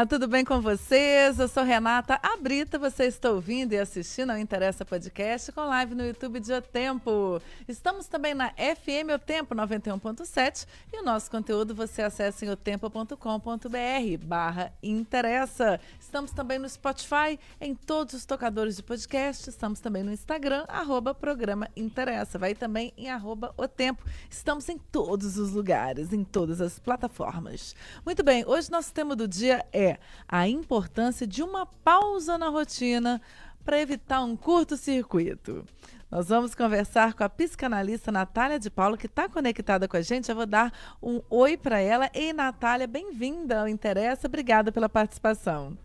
Olá, tudo bem com vocês? Eu sou Renata Abrita, você está ouvindo e assistindo ao Interessa Podcast com live no YouTube de O Tempo. Estamos também na FM O Tempo 91.7 e o nosso conteúdo você acessa em otempo.com.br barra Interessa. Estamos também no Spotify, em todos os tocadores de podcast. Estamos também no Instagram, arroba programa Interessa. Vai também em arroba O Tempo. Estamos em todos os lugares, em todas as plataformas. Muito bem, hoje nosso tema do dia é a importância de uma pausa na rotina para evitar um curto-circuito. Nós vamos conversar com a psicanalista Natália de Paulo, que está conectada com a gente. Eu vou dar um oi para ela. Ei, Natália, bem-vinda ao Interessa. Obrigada pela participação.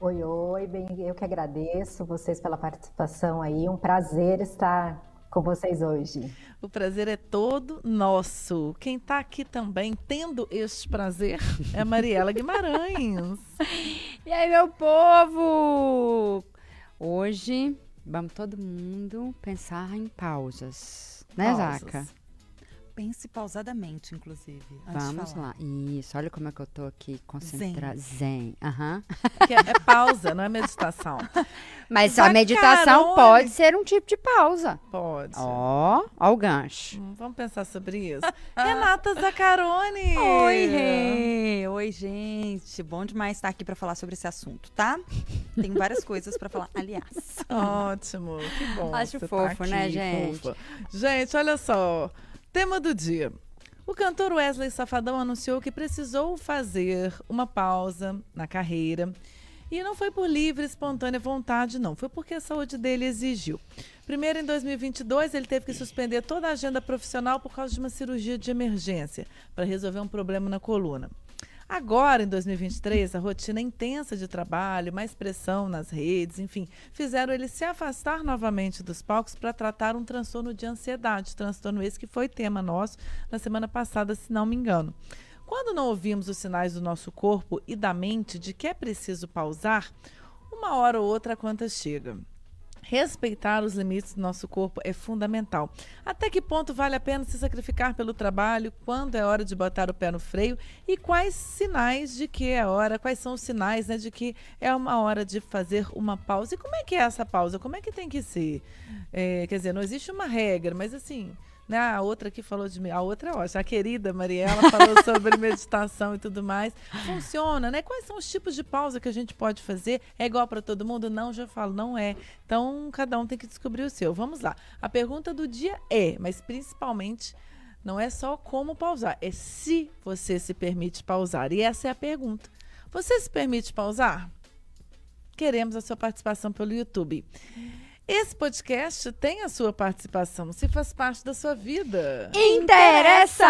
Oi, oi, bem, eu que agradeço vocês pela participação aí. Um prazer estar com vocês hoje. O prazer é todo nosso. Quem está aqui também tendo este prazer é Mariela Guimarães. e aí, meu povo? Hoje vamos todo mundo pensar em pausas, né, pausas. Zaca? Pense pausadamente, inclusive. Vamos lá. Isso, olha como é que eu tô aqui concentrada. Zen. Aham. Uhum. É, é, pausa, não é meditação. Mas a meditação pode ser um tipo de pausa. Pode. Ó, ó o gancho. Hum, vamos pensar sobre isso. Renata Zaccaroni. Oi, Rê. Oi, gente. Bom demais estar aqui para falar sobre esse assunto, tá? Tem várias coisas para falar, aliás. Ótimo. Que bom. Acho tá fofo, tá né, gente? Fofa. Gente, olha só. Tema do dia. O cantor Wesley Safadão anunciou que precisou fazer uma pausa na carreira. E não foi por livre, espontânea vontade, não. Foi porque a saúde dele exigiu. Primeiro, em 2022, ele teve que suspender toda a agenda profissional por causa de uma cirurgia de emergência para resolver um problema na coluna. Agora, em 2023, a rotina intensa de trabalho, mais pressão nas redes, enfim, fizeram ele se afastar novamente dos palcos para tratar um transtorno de ansiedade, transtorno esse que foi tema nosso na semana passada, se não me engano. Quando não ouvimos os sinais do nosso corpo e da mente de que é preciso pausar, uma hora ou outra a conta chega. Respeitar os limites do nosso corpo é fundamental. Até que ponto vale a pena se sacrificar pelo trabalho? Quando é hora de botar o pé no freio? E quais sinais de que é hora? Quais são os sinais né, de que é uma hora de fazer uma pausa? E como é que é essa pausa? Como é que tem que ser? É, quer dizer, não existe uma regra, mas assim, né? A outra que falou de a outra, ó, a querida Mariela falou sobre meditação e tudo mais. Funciona, né? Quais são os tipos de pausa que a gente pode fazer? É igual para todo mundo? Não, já falo, não é. Então, cada um tem que descobrir o seu. Vamos lá. A pergunta do dia é, mas principalmente não é só como pausar, é se você se permite pausar. E essa é a pergunta. Você se permite pausar? Queremos a sua participação pelo YouTube. Esse podcast tem a sua participação, se faz parte da sua vida. Interessa!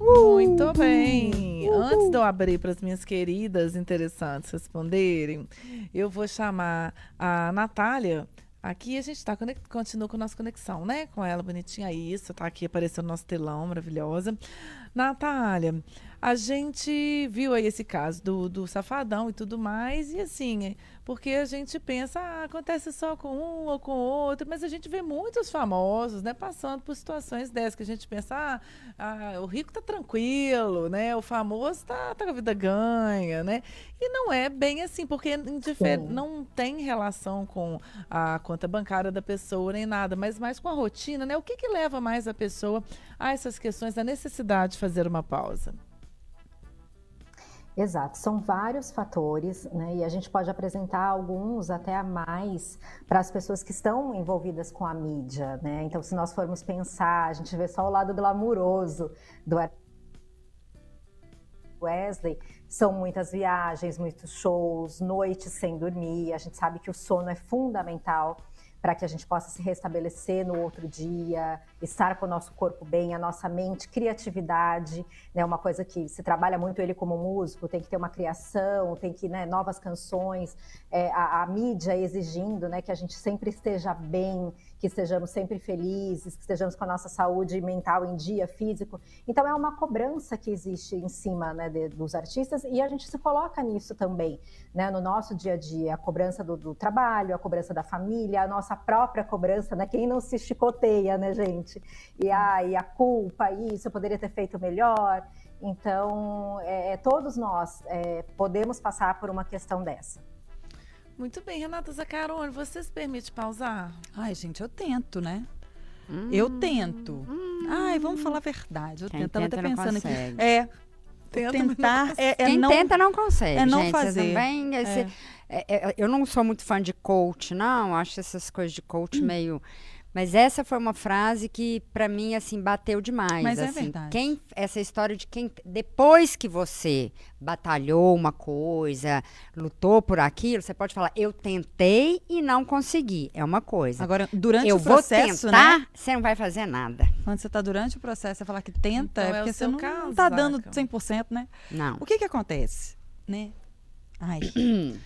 Muito bem. Antes de eu abrir para as minhas queridas interessantes responderem, eu vou chamar a Natália. Aqui a gente tá, continua com a nossa conexão, né? Com ela bonitinha. Isso, tá aqui aparecendo nosso telão maravilhosa. Natália, a gente viu aí esse caso do, do safadão e tudo mais, e assim, porque a gente pensa, ah, acontece só com um ou com outro, mas a gente vê muitos famosos, né, passando por situações dessas, que a gente pensa, ah, ah o rico tá tranquilo, né, o famoso tá, tá com a vida ganha, né, e não é bem assim, porque não. tem relação com a conta bancária da pessoa nem nada, mas mais com a rotina, né, o que que leva mais a pessoa a essas questões da necessidade de fazer uma pausa? Exato, são vários fatores, né? E a gente pode apresentar alguns até a mais para as pessoas que estão envolvidas com a mídia, né? Então, se nós formos pensar, a gente vê só o lado glamuroso do Wesley, são muitas viagens, muitos shows, noites sem dormir. A gente sabe que o sono é fundamental para que a gente possa se restabelecer no outro dia, estar com o nosso corpo bem, a nossa mente, criatividade, né? Uma coisa que se trabalha muito ele como músico, tem que ter uma criação, tem que, né, novas canções, é, a, a, mídia exigindo, né, que a gente sempre esteja bem, que estejamos sempre felizes, que estejamos com a nossa saúde mental em dia, físico. Então é uma cobrança que existe em cima né, de, dos artistas e a gente se coloca nisso também, né, no nosso dia a dia, a cobrança do, do, trabalho, a cobrança da família, a nossa própria cobrança, né, quem não se chicoteia, né, gente? E a, e a culpa, isso, eu poderia ter feito melhor. Então, é, é todos nós é, podemos passar por uma questão dessa. Muito bem, Renata Zacarone, você se permite pausar? Ai, gente, eu tento, né? Hum, eu tento. Hum, Ai, vamos falar a verdade. Eu Quem tento. Tenta até não pensando consegue. aqui. É. Tenta, tentar mas é, é Quem não. tenta não consegue. é não gente. Fazer. Também, esse- é, é, eu não sou muito fã de coach, não. Acho essas coisas de coach Hum. meio. Mas essa foi uma frase que, pra mim, assim, bateu demais. Mas é assim. verdade. Quem, essa história de quem. Depois que você batalhou uma coisa, lutou por aquilo, você pode falar, eu tentei e não consegui. É uma coisa. Agora, durante eu o processo, vou né? tentar, você não vai fazer nada. Quando você tá durante o processo, você falar que tenta, Então, é é porque você não, caso, não tá dando Zaca. 100%, né? Não. O que que acontece, né? Ai.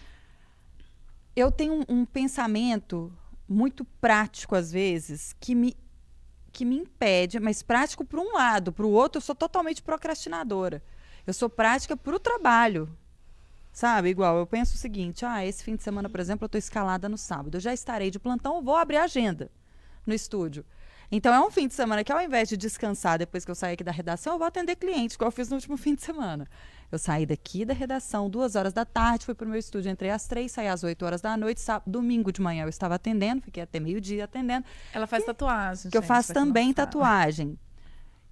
eu tenho um, um pensamento muito prático às vezes que me que me impede, mas prático para um lado, para o outro eu sou totalmente procrastinadora. Eu sou prática para o trabalho. Sabe, igual, eu penso o seguinte, ah, esse fim de semana, por exemplo, eu estou escalada no sábado. Eu já estarei de plantão, vou abrir a agenda no estúdio. Então é um fim de semana que ao invés de descansar depois que eu sair aqui da redação, eu vou atender clientes, igual eu fiz no último fim de semana. Eu saí daqui da redação duas horas da tarde, fui para o meu estúdio, entrei às três, saí às oito horas da noite, sábado, domingo de manhã eu estava atendendo, fiquei até meio-dia atendendo, Ela faz tatuagem. que eu gente, faço quem não também tatuagem.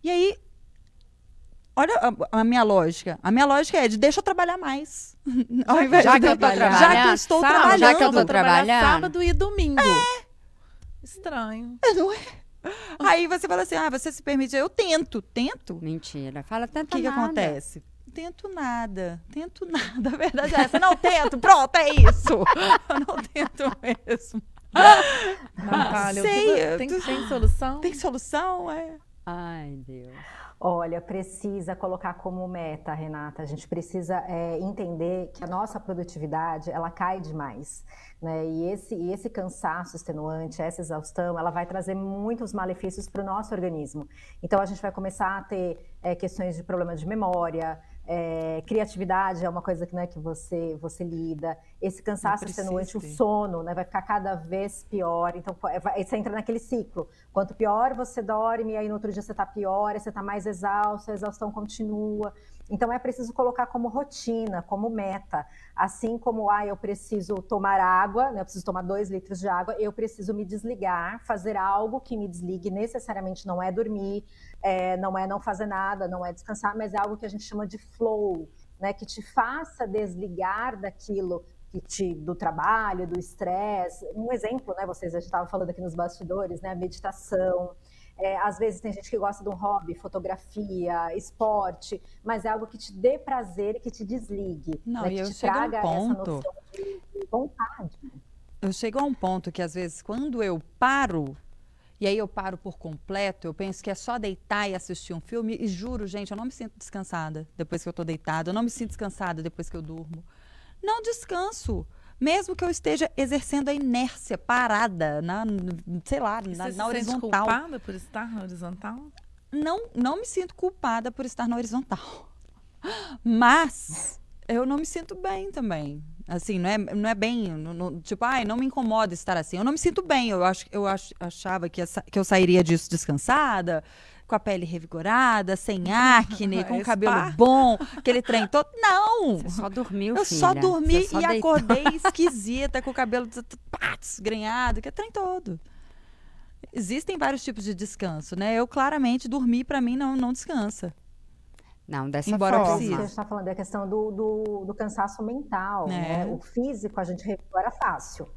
E aí, olha a, a minha lógica. A minha lógica é de deixa eu trabalhar mais. Ao invés já de que eu tô trabalhar. Já que eu estou Sabe, trabalhando. já que eu trabalhar trabalhando. sábado e domingo. Estranho. Não é? Aí você fala assim, ah, você se permite. Eu tento, tento. Mentira. Fala O tenta que, que acontece? Tento nada, tento nada. A verdade é essa. Não tento, pronto, é isso. Eu não tento mesmo. Natália, o Sei, tem, tem solução? Tem solução? É. Ai, Deus. Olha, precisa colocar como meta, Renata. A gente precisa é, entender que a nossa produtividade ela cai demais, né? E esse, e esse cansaço extenuante, essa exaustão, ela vai trazer muitos malefícios para o nosso organismo. Então a gente vai começar a ter é, questões de problema de memória. É, criatividade é uma coisa que, né, que você, você lida. Esse cansaço extenuante, o sono, né, vai ficar cada vez pior. Então, é, vai- você entra naquele ciclo. Quanto pior você dorme, aí no outro dia você está pior, aí você está mais exausto, a exaustão continua. Então, é preciso colocar como rotina, como meta. Assim como, ah, eu preciso tomar água, né, eu preciso tomar dois litros de água, eu preciso me desligar, fazer algo que me desligue. Necessariamente não é dormir, é, não é não fazer nada, não é descansar, mas é algo que a gente chama de flow, né, que te faça desligar daquilo que te, do trabalho, do estresse. Um exemplo, né, vocês já estavam falando aqui nos bastidores, né, a meditação. É, às vezes tem gente que gosta de um hobby, fotografia, esporte, mas é algo que te dê prazer e que te desligue, Não, né, e que eu te chego a um traga ponto- essa noção de vontade. Eu chego a um ponto que, às vezes, quando eu paro, e aí eu paro por completo, eu penso que é só deitar e assistir um filme, e juro, gente, eu não me sinto descansada depois que eu tô deitada, eu não me sinto descansada depois que eu durmo. Não descanso. Mesmo que eu esteja exercendo a inércia, parada, na, sei lá, E na, você se na sente horizontal. culpada por estar na horizontal? Não, não me sinto culpada por estar na horizontal. Mas eu não me sinto bem também. Assim, não é, não é bem, não- não- tipo, ai, não me incomoda estar assim. Eu não me sinto bem. Eu acho, eu ach, achava que, essa- que eu sairia disso descansada, com a pele revigorada, sem acne, com o Spa. cabelo bom, aquele trem todo. Não! Você só dormiu, Eu filha. só dormi só e deitou. acordei esquisita, com o cabelo desgrenhado, que é trem todo. Existem vários tipos de descanso, né? Eu claramente dormir pra mim não, não descansa. Não, dessa Embora Isso que a forma. gente está falando é a questão do, do, do cansaço mental. É. Né? O físico a gente recupera fácil.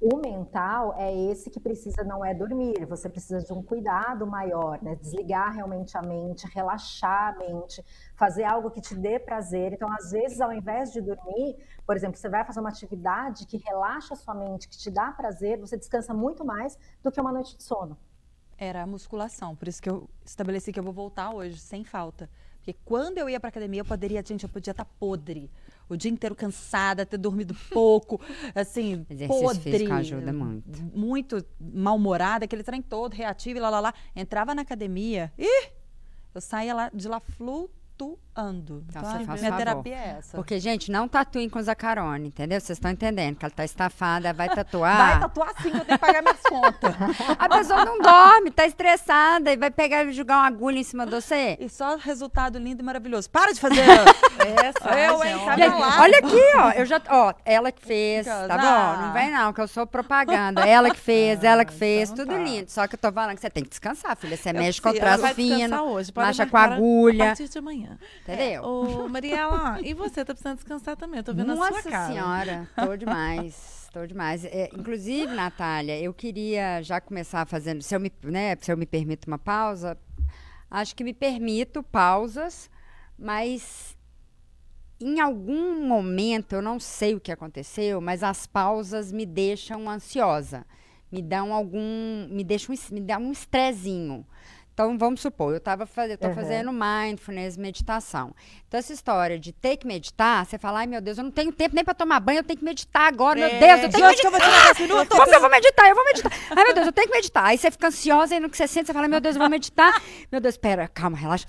O mental é esse que precisa, não é dormir, você precisa de um cuidado maior, né? Desligar realmente a mente, relaxar a mente, fazer algo que te dê prazer. Então, às vezes, ao invés de dormir, por exemplo, você vai fazer uma atividade que relaxa a sua mente, que te dá prazer, você descansa muito mais do que uma noite de sono. Era a musculação, por isso que eu estabeleci que eu vou voltar hoje, sem falta. Porque quando eu ia pra academia, eu poderia, gente, eu podia estar podre. O dia inteiro cansada, ter dormido pouco, assim, Exercício podre. físico ajuda muito. Muito mal-humorada, aquele trem todo reativo e lá, lá, lá. Entrava na academia, ih, eu saía lá, de lá flutuando. Então, Então, a faz minha favor. terapia é essa. Porque, gente, não tatuem com Zacarone, entendeu? Vocês estão entendendo que ela tá estafada, vai tatuar. Vai tatuar sim, eu tenho que pagar minhas contas. A pessoa não dorme, tá estressada e vai pegar e jogar uma agulha em cima de você. E só resultado lindo e maravilhoso. Para de fazer. Essa, Eu, gente, hein, é sabe Tá lá. Olha aqui, ó. Eu já. Ó, ela que fez, tá Ah. bom? Não vem não, que eu sou propaganda. Ela que fez, ela que fez, então tudo tá. lindo. Só que eu tô falando que você tem que descansar, filha. Você Eu mexe com o traço fino, hoje, pode marcha com marcar agulha. A partir de amanhã. Entendeu? Ô, Mariela, e você tá precisando descansar também? Eu tô vendo a Nossa sua cara. senhora, tô demais, tô demais. É, inclusive, Natália, eu queria já começar fazendo, se eu me, né, se eu me permito uma pausa, acho que me permito pausas, mas em algum momento, eu não sei o que aconteceu, mas as pausas me deixam ansiosa, me dão algum, me deixam, me dá um estrezinho. Então, vamos supor, eu tava faz, eu tô Uhum. fazendo mindfulness, meditação. Então, essa história de ter que meditar, você fala, ai meu Deus, eu não tenho tempo nem para tomar banho, eu tenho que meditar agora, meu É, Deus, eu tenho que Jorge, que eu vou tirar meditar. 10 minutos. Como que eu vou meditar? Eu vou meditar. Ai, meu Deus, eu tenho que meditar. Aí você fica ansiosa e no que você sente, você fala, meu Deus, eu vou meditar. Meu Deus, espera, calma, relaxa.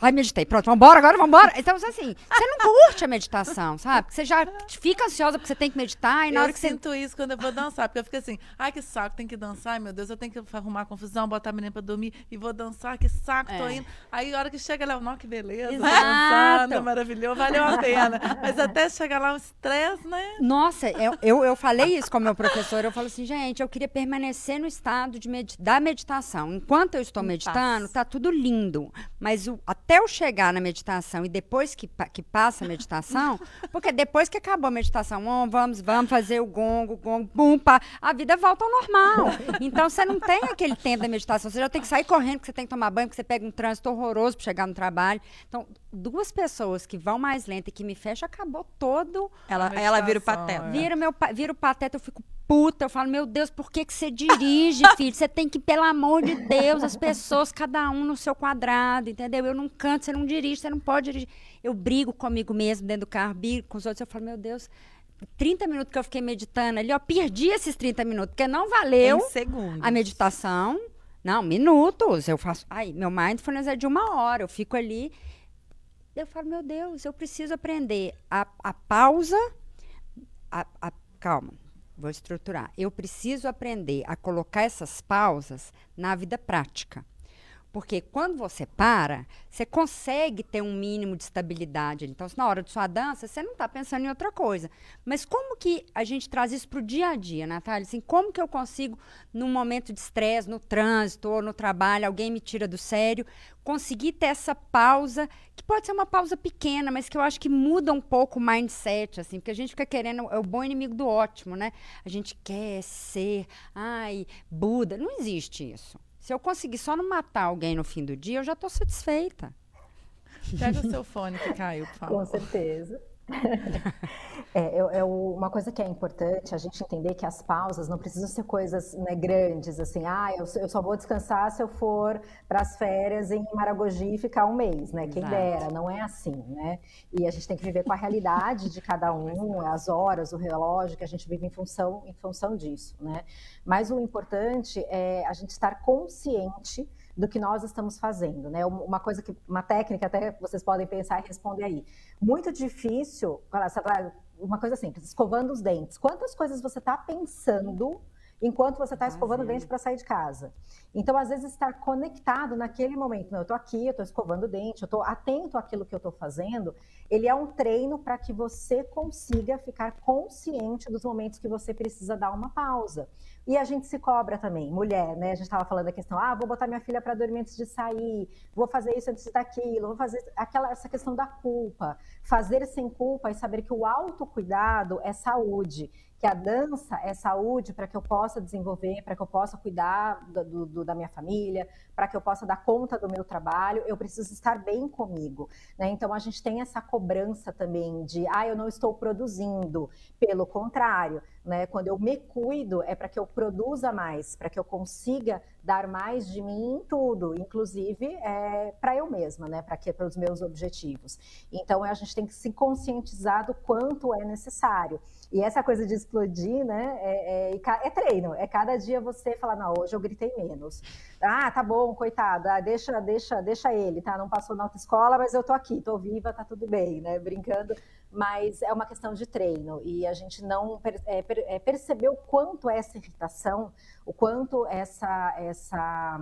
Ai, meditei. Pronto, vambora agora, vambora. Então, assim, você não curte a meditação, sabe? Porque você já fica ansiosa porque você tem que meditar e na eu hora que você. sinto isso quando eu vou dançar, porque eu fico assim, ai que saco, tem que dançar, ai meu Deus, eu tenho que arrumar confusão, botar a menina pra dormir e vou dançar, que saco, tô É. indo. Aí a hora que chega lá, não, que beleza, tô Exato. dançando, maravilhoso, valeu a pena. Mas até chegar lá o estresse, né? Nossa, eu, eu, eu falei isso com o meu professor. Eu falo assim, gente, eu queria permanecer no estado de medi da meditação. Enquanto eu estou meditando, tá tudo lindo. Mas o- até eu chegar na meditação e depois que, que passa a meditação, porque depois que acabou a meditação, ó, vamos, vamos fazer o gongo, gongo, bum, pá, a vida volta ao normal. Então você não tem aquele tempo da meditação. Você já tem que sair correndo, porque você tem que tomar banho, porque você pega um trânsito horroroso para chegar no trabalho. Então, duas pessoas que vão mais lenta e que me fecham, acabou todo Ela, A ela vira o pateta. é. Vira, meu, vira o pateta, eu fico puta. Eu falo, meu Deus, por que, que você dirige, filho? Você tem que, pelo amor de Deus, as pessoas, cada um no seu quadrado, entendeu? Eu não canto, você não dirige, você não pode dirigir. Eu brigo comigo mesmo dentro do carro, brigo com os outros. Eu falo, meu Deus, 30 minutos que eu fiquei meditando ali, ó, perdi esses 30 minutos, porque não valeu a meditação. Não, minutos. Eu faço. Ai, meu mindfulness é de uma hora. Eu fico ali. Eu falo, meu Deus, eu preciso aprender a, a pausa. a- a- calma, vou estruturar. Eu preciso aprender a colocar essas pausas na vida prática. Porque quando você para, você consegue ter um mínimo de estabilidade. Então, na hora de sua dança, você não está pensando em outra coisa. Mas como que a gente traz isso para o dia a dia, Natália? Assim, como que eu consigo, num momento de estresse, no trânsito ou no trabalho, alguém me tira do sério, conseguir ter essa pausa, que pode ser uma pausa pequena, mas que eu acho que muda um pouco o mindset, assim, porque a gente fica querendo, é o bom inimigo do ótimo, né? A gente quer ser, ai, Buda. Não existe isso. Se eu conseguir só não matar alguém no fim do dia, eu já estou satisfeita. Pega o seu fone que caiu, por favor. Com certeza. É, eu- uma coisa que é importante a gente entender que as pausas não precisam ser coisas né, grandes, assim, ah, eu, eu só vou descansar se eu for para as férias em Maragogi e ficar um mês, né? Quem Exato. dera, não é assim, né? E a gente tem que viver com a realidade de cada um, as horas, o relógio, que a gente vive em função, em função disso, né? Mas o importante é a gente estar consciente do que nós estamos fazendo, né? Um- Uma coisa que, uma técnica até vocês podem pensar e responder aí. Muito difícil, lá, uma coisa simples, escovando os dentes. Quantas coisas você está pensando enquanto você está escovando o dente para sair de casa? Então, às vezes, estar conectado naquele momento, não, eu estou aqui, eu estou escovando o dente, eu estou atento àquilo que eu estou fazendo, ele é um treino para que você consiga ficar consciente dos momentos que você precisa dar uma pausa. E a gente se cobra também, mulher, né? A gente estava falando da questão, ah, vou botar minha filha para dormir antes de sair, vou fazer isso antes daquilo, vou fazer aquela essa questão da culpa, fazer sem culpa e saber que o autocuidado é saúde, que a dança é saúde para que eu possa desenvolver, para que eu possa cuidar do- do- da minha família, para que eu possa dar conta do meu trabalho, eu preciso estar bem comigo. né? Então a gente tem essa cobrança também de, ah, eu não estou produzindo. Pelo contrário, né? Quando eu me cuido, é para que eu produza mais, para que eu consiga dar mais de mim em tudo, inclusive é, para eu mesma, né? Para que para os meus objetivos. Então a gente tem que se conscientizar do quanto é necessário. E essa coisa de explodir, né? É, é, é, treino. É cada dia você falar, não, hoje eu gritei menos. Ah, tá bom, coitado. Ah, deixa, deixa, deixa ele, tá? Não passou na autoescola, mas eu tô aqui, tô viva, tá tudo bem, né? Brincando mas é uma questão de treino e a gente não é, é, percebeu quanto essa irritação, o quanto essa essa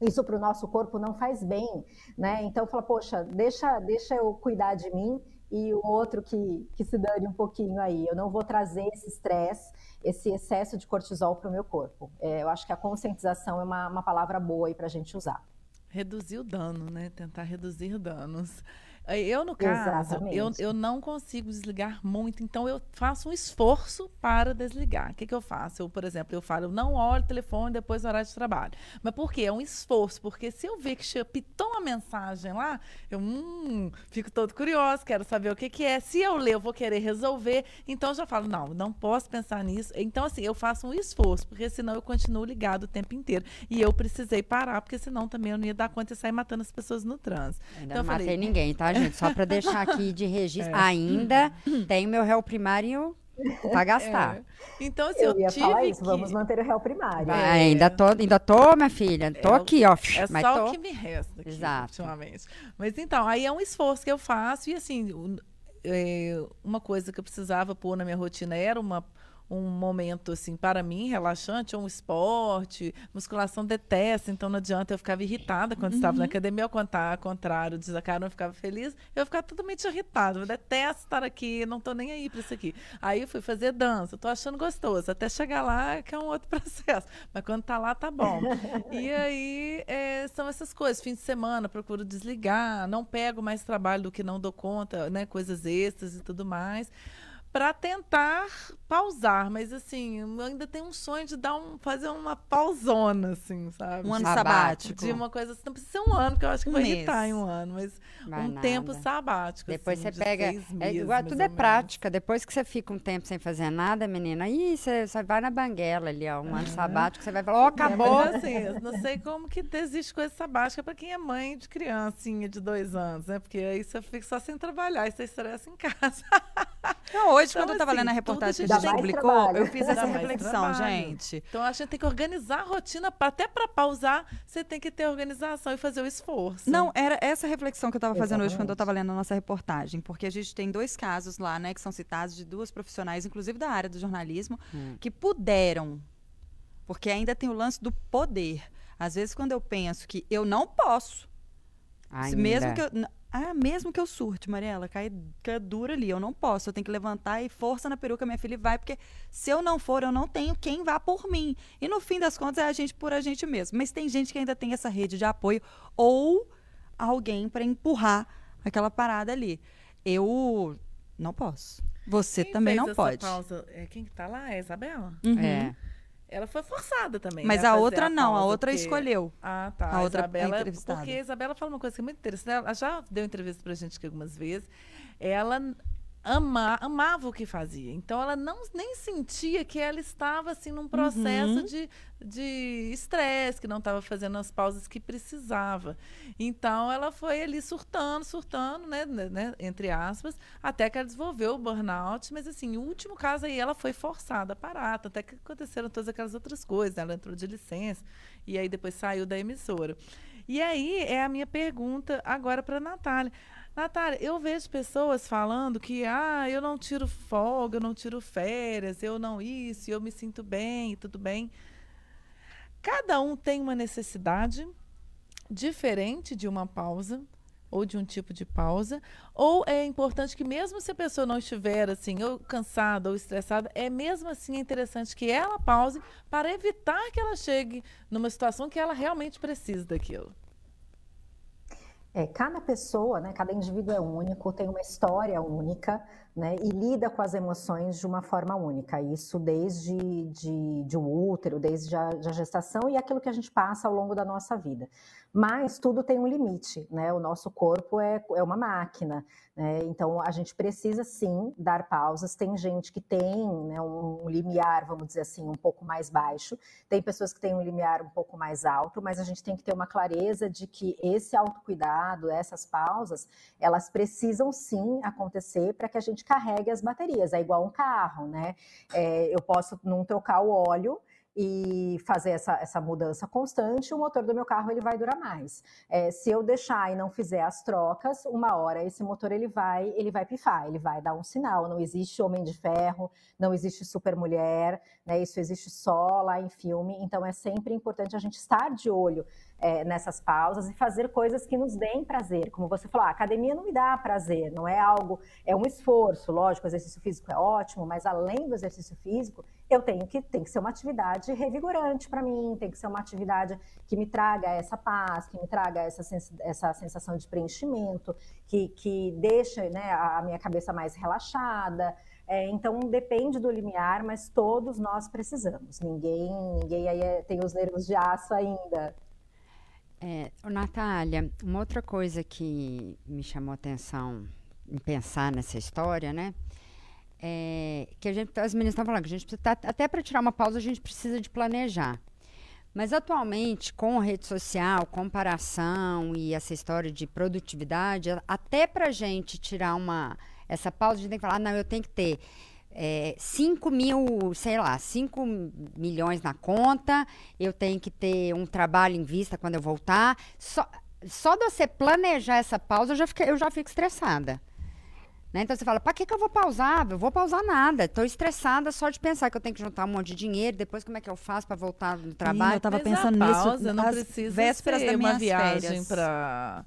isso para o nosso corpo não faz bem, né? Então fala, poxa, deixa deixa eu cuidar de mim e o outro que, que se dane um pouquinho aí. Eu não vou trazer esse estresse, esse excesso de cortisol para o meu corpo. É, eu acho que a conscientização é uma, uma palavra boa aí para a gente usar. Reduzir o dano, né? Tentar reduzir danos. Eu, no caso, eu, eu não consigo desligar muito, então eu faço um esforço para desligar. O que, que eu faço? Eu, por exemplo, eu falo, eu não olho o telefone depois do horário de trabalho. Mas por quê? É um esforço, porque se eu ver que pitou uma mensagem lá, eu hum, fico todo curioso, quero saber o que, que é. Se eu ler, eu vou querer resolver. Então eu já falo, não, não posso pensar nisso. Então, assim, eu faço um esforço, porque senão eu continuo ligado o tempo inteiro. E eu precisei parar, porque senão também eu não ia dar conta de sair matando as pessoas no trânsito. Ainda então, não matei falei, ninguém, tá? Gente? Só para deixar aqui de registro. É. Ainda tem meu réu primário para gastar. É. Então, assim, eu, eu ia tive falar isso, que... vamos manter o réu primário. É. Ainda, tô, ainda tô, minha filha, tô é, aqui, ó. É mas só tô... o que me resta aqui, Exato. ultimamente. Mas então, aí é um esforço que eu faço e, assim, é, uma coisa que eu precisava pôr na minha rotina era uma um momento assim para mim relaxante, um esporte, musculação detesta, então não adianta eu ficava irritada quando uhum. estava na uhum. academia, ao contar, ao contrário, diz a não ficava feliz, eu ficava totalmente irritada, eu detesto estar aqui, não estou nem aí para isso aqui. Aí eu fui fazer dança, estou achando gostoso, até chegar lá que é um outro processo, mas quando tá lá tá bom. e aí é, são essas coisas, fim de semana procuro desligar, não pego mais trabalho do que não dou conta, né, coisas extras e tudo mais para tentar pausar, mas assim, eu ainda tenho um sonho de dar um, fazer uma pausona, assim, sabe? Um ano sabático. De uma coisa assim, não precisa ser um ano, porque eu acho que um vai irritar em um ano, mas vai um nada. tempo sabático. Depois assim, você pega. Meses, é, igual, tudo é prática. Depois que você fica um tempo sem fazer nada, menina, aí você, você vai na banguela ali, ó, um ano sabático, você vai falar, ó, oh, acabou. É, assim, eu não sei como que existe coisa sabática para quem é mãe de criancinha de dois anos, né? Porque aí você fica só sem trabalhar e você estressa em casa. Não, hoje, então, quando eu estava assim, lendo a reportagem que a gente publicou, trabalho. eu fiz essa reflexão, gente. Então, a gente tem que organizar a rotina, até para pausar, você tem que ter organização e fazer o esforço. Não, era essa reflexão que eu estava fazendo hoje quando eu estava lendo a nossa reportagem, porque a gente tem dois casos lá, né, que são citados de duas profissionais, inclusive da área do jornalismo, hum. que puderam, porque ainda tem o lance do poder. Às vezes, quando eu penso que eu não posso, Ainda. mesmo que eu ah, mesmo que eu surte, Mariela, cai, cai dura ali. Eu não posso. Eu tenho que levantar e força na peruca, minha filha, e vai. Porque se eu não for, eu não tenho quem vá por mim. E no fim das contas, é a gente por a gente mesmo. Mas tem gente que ainda tem essa rede de apoio ou alguém para empurrar aquela parada ali. Eu não posso. Você quem também não pode. Pausa? É, quem que tá lá? É a Isabela? Uhum. É. Ela foi forçada também. Mas né, a outra a não, a outra porque... escolheu. Ah, tá. A, a outra Isabela, é porque a Isabela fala uma coisa que é muito interessante. Ela já deu entrevista pra gente aqui algumas vezes. Ela ama, amava o que fazia. Então ela não nem sentia que ela estava assim num processo uhum. de de estresse, que não estava fazendo as pausas que precisava. Então ela foi ali surtando, surtando, né, né, né, entre aspas, até que ela desenvolveu o burnout, mas assim, o último caso aí ela foi forçada a parar, até que aconteceram todas aquelas outras coisas, né? ela entrou de licença e aí depois saiu da emissora. E aí é a minha pergunta agora para Natália. Natália, eu vejo pessoas falando que ah, eu não tiro folga, eu não tiro férias, eu não isso, eu me sinto bem, tudo bem. Cada um tem uma necessidade diferente de uma pausa ou de um tipo de pausa, ou é importante que mesmo se a pessoa não estiver assim, ou cansada ou estressada, é mesmo assim interessante que ela pause para evitar que ela chegue numa situação que ela realmente precisa daquilo. É, cada pessoa, né, cada indivíduo é único, tem uma história única, né, e lida com as emoções de uma forma única. Isso desde de, de um útero, desde a, a gestação e aquilo que a gente passa ao longo da nossa vida. mas tudo tem um limite, né? O nosso corpo é, é uma máquina, né? Então a gente precisa sim dar pausas. Tem gente que tem né, um limiar, vamos dizer assim, um pouco mais baixo, tem pessoas que têm um limiar um pouco mais alto, mas a gente tem que ter uma clareza de que esse autocuidado, essas pausas, elas precisam sim acontecer para que a gente carregue as baterias. É igual um carro, né? É, eu posso não trocar o óleo e fazer essa, essa mudança constante, o motor do meu carro ele vai durar mais. É, se eu deixar e não fizer as trocas, uma hora esse motor ele vai ele vai pifar, ele vai dar um sinal. Não existe homem de ferro, não existe super mulher, né? Isso existe só lá em filme. Então é sempre importante a gente estar de olho é, nessas pausas e fazer coisas que nos deem prazer. Como você falou, a academia não me dá prazer, não é algo, é um esforço, lógico, o exercício físico é ótimo, mas além do exercício físico, eu tenho que, tem que ser uma atividade revigorante para mim, tem que ser uma atividade que me traga essa paz, que me traga essa, sens essa sensação de preenchimento, que, que deixa né, a minha cabeça mais relaxada. É, então depende do limiar, mas todos nós precisamos. Ninguém, ninguém aí é, tem os nervos de aço ainda. É, Natália, uma outra coisa que me chamou a atenção em pensar nessa história, né? É que a gente, as meninas estão falando que a gente precisa, tá, até para tirar uma pausa, a gente precisa de planejar. Mas atualmente, com rede social, comparação e essa história de produtividade, até para a gente tirar uma essa pausa, a gente tem que falar, ah, não, eu tenho que ter é, 5 mil, sei lá, 5 milhões na conta, eu tenho que ter um trabalho em vista quando eu voltar. Só, só de você planejar essa pausa, eu já, fiquei, eu já fico estressada. Né? Então você fala, para que, que eu vou pausar? Eu vou pausar nada. Estou estressada só de pensar que eu tenho que juntar um monte de dinheiro, depois como é que eu faço para voltar no trabalho? Sim, eu estava pensando pausa, nisso. Não precisa vésperas ser da minha viagem para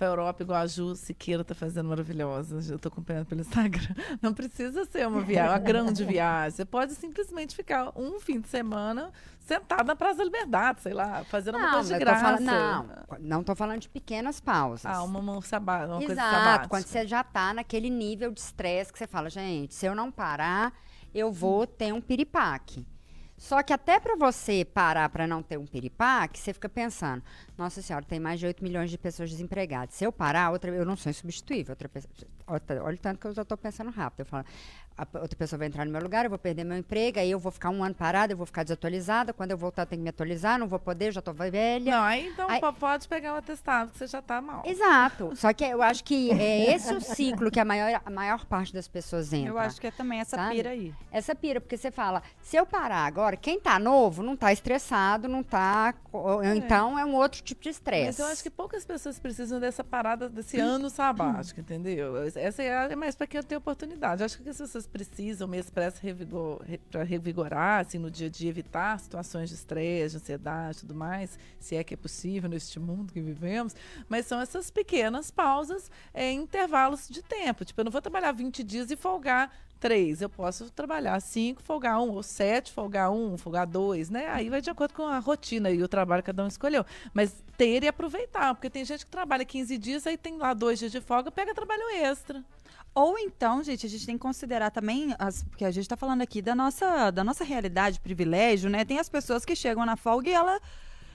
pra Europa, igual a Ju Siqueira tá fazendo maravilhosa. Eu tô acompanhando pelo Instagram. Não precisa ser uma viagem, uma grande viagem. Você pode simplesmente ficar um fim de semana sentado na Praça da Liberdade, sei lá, fazendo não, uma coisa de graça. Falando, não, não tô falando de pequenas pausas. Ah, uma, uma, sabá, uma Exato, coisa sabática. quando você já tá naquele nível de estresse que você fala, gente, se eu não parar, eu vou ter um piripaque. Só que até para você parar para não ter um piripaque, você fica pensando, nossa senhora, tem mais de 8 milhões de pessoas desempregadas. Se eu parar, outra, eu não sou insubstituível. Outra pessoa, olha o tanto que eu já estou pensando rápido. Eu falo, a outra pessoa vai entrar no meu lugar, eu vou perder meu emprego, aí eu vou ficar um ano parada, eu vou ficar desatualizada. Quando eu voltar, eu tenho que me atualizar, não vou poder, já estou velha. Não, aí então aí... pode pegar o atestado, que você já está mal. Exato. Só que eu acho que é esse o ciclo que a maior, a maior parte das pessoas entra. Eu acho que é também essa sabe? pira aí. Essa pira, porque você fala, se eu parar agora, quem está novo não está estressado, não está. É. Então é um outro tipo de estresse. Mas eu acho que poucas pessoas precisam dessa parada, desse ano sabático, entendeu? Essa é mais para quem tem oportunidade. Eu acho que as pessoas precisam mesmo para revigor, revigorar, assim, no dia a dia, evitar situações de estresse, de ansiedade e tudo mais, se é que é possível neste mundo que vivemos, mas são essas pequenas pausas em intervalos de tempo. Tipo, eu não vou trabalhar 20 dias e folgar três. Eu posso trabalhar cinco, folgar um, ou sete, folgar um, folgar dois, né? Aí vai de acordo com a rotina e o trabalho que cada um escolheu. Mas ter e aproveitar, porque tem gente que trabalha 15 dias, aí tem lá dois dias de folga, pega trabalho extra. Ou então, gente, a gente tem que considerar também, as, porque a gente está falando aqui da nossa, da nossa realidade, privilégio, né? Tem as pessoas que chegam na folga e ela.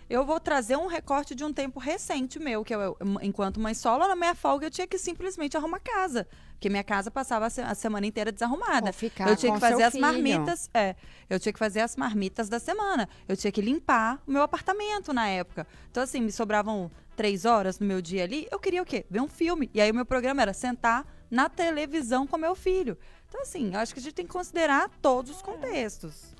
Eu vou trazer um recorte de um tempo recente meu, que eu, enquanto mãe solo, na minha folga eu tinha que simplesmente arrumar casa. Porque minha casa passava a semana inteira desarrumada. eu tinha que fazer as filho. marmitas. É, eu tinha que fazer as marmitas da semana. Eu tinha que limpar o meu apartamento na época. Então, assim, me sobravam três horas no meu dia ali. Eu queria o quê? Ver um filme. E aí o meu programa era sentar na televisão com meu filho. Então, assim, eu acho que a gente tem que considerar todos os contextos.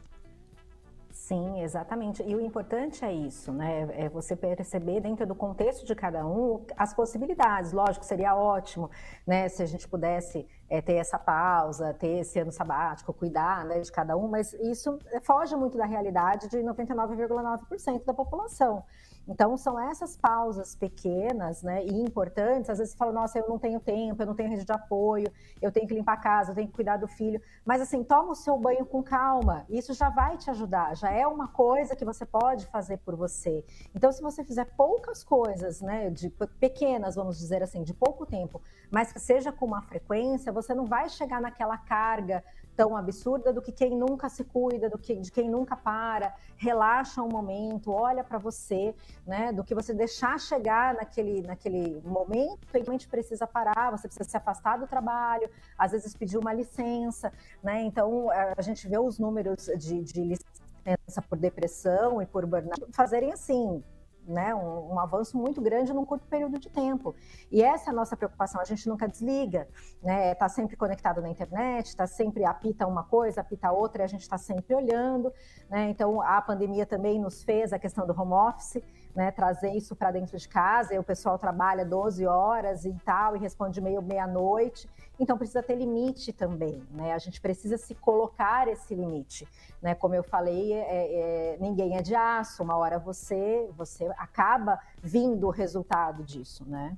Sim, exatamente. E o importante é isso, né? É você perceber dentro do contexto de cada um as possibilidades. Lógico, seria ótimo, né? Se a gente pudesse é, ter essa pausa, ter esse ano sabático, cuidar né, de cada um, mas isso foge muito da realidade de 99,9% da população. Então, são essas pausas pequenas né, e importantes. Às vezes você fala, nossa, eu não tenho tempo, eu não tenho rede de apoio, eu tenho que limpar a casa, eu tenho que cuidar do filho. Mas, assim, toma o seu banho com calma. Isso já vai te ajudar, já é uma coisa que você pode fazer por você. Então, se você fizer poucas coisas, né, de pequenas, vamos dizer assim, de pouco tempo, mas que seja com uma frequência, você não vai chegar naquela carga tão absurda do que quem nunca se cuida, do que de quem nunca para, relaxa um momento, olha para você, né? Do que você deixar chegar naquele, naquele momento que realmente precisa parar, você precisa se afastar do trabalho, às vezes pedir uma licença, né? Então a gente vê os números de, de licença por depressão e por burnout fazerem assim, né, um, um, avanço muito grande num curto período de tempo. E essa é a nossa preocupação, a gente nunca desliga, né? Está sempre conectado na internet, está sempre apita uma coisa, apita outra, e a gente está sempre olhando, né? Então a pandemia também nos fez a questão do home office, né, trazer isso para dentro de casa, e o pessoal trabalha 12 horas e tal, e responde meio meia-noite. Então precisa ter limite também, né? A gente precisa se colocar esse limite, né? Como eu falei, é, é, ninguém é de aço. Uma hora você você acaba vindo o resultado disso, né?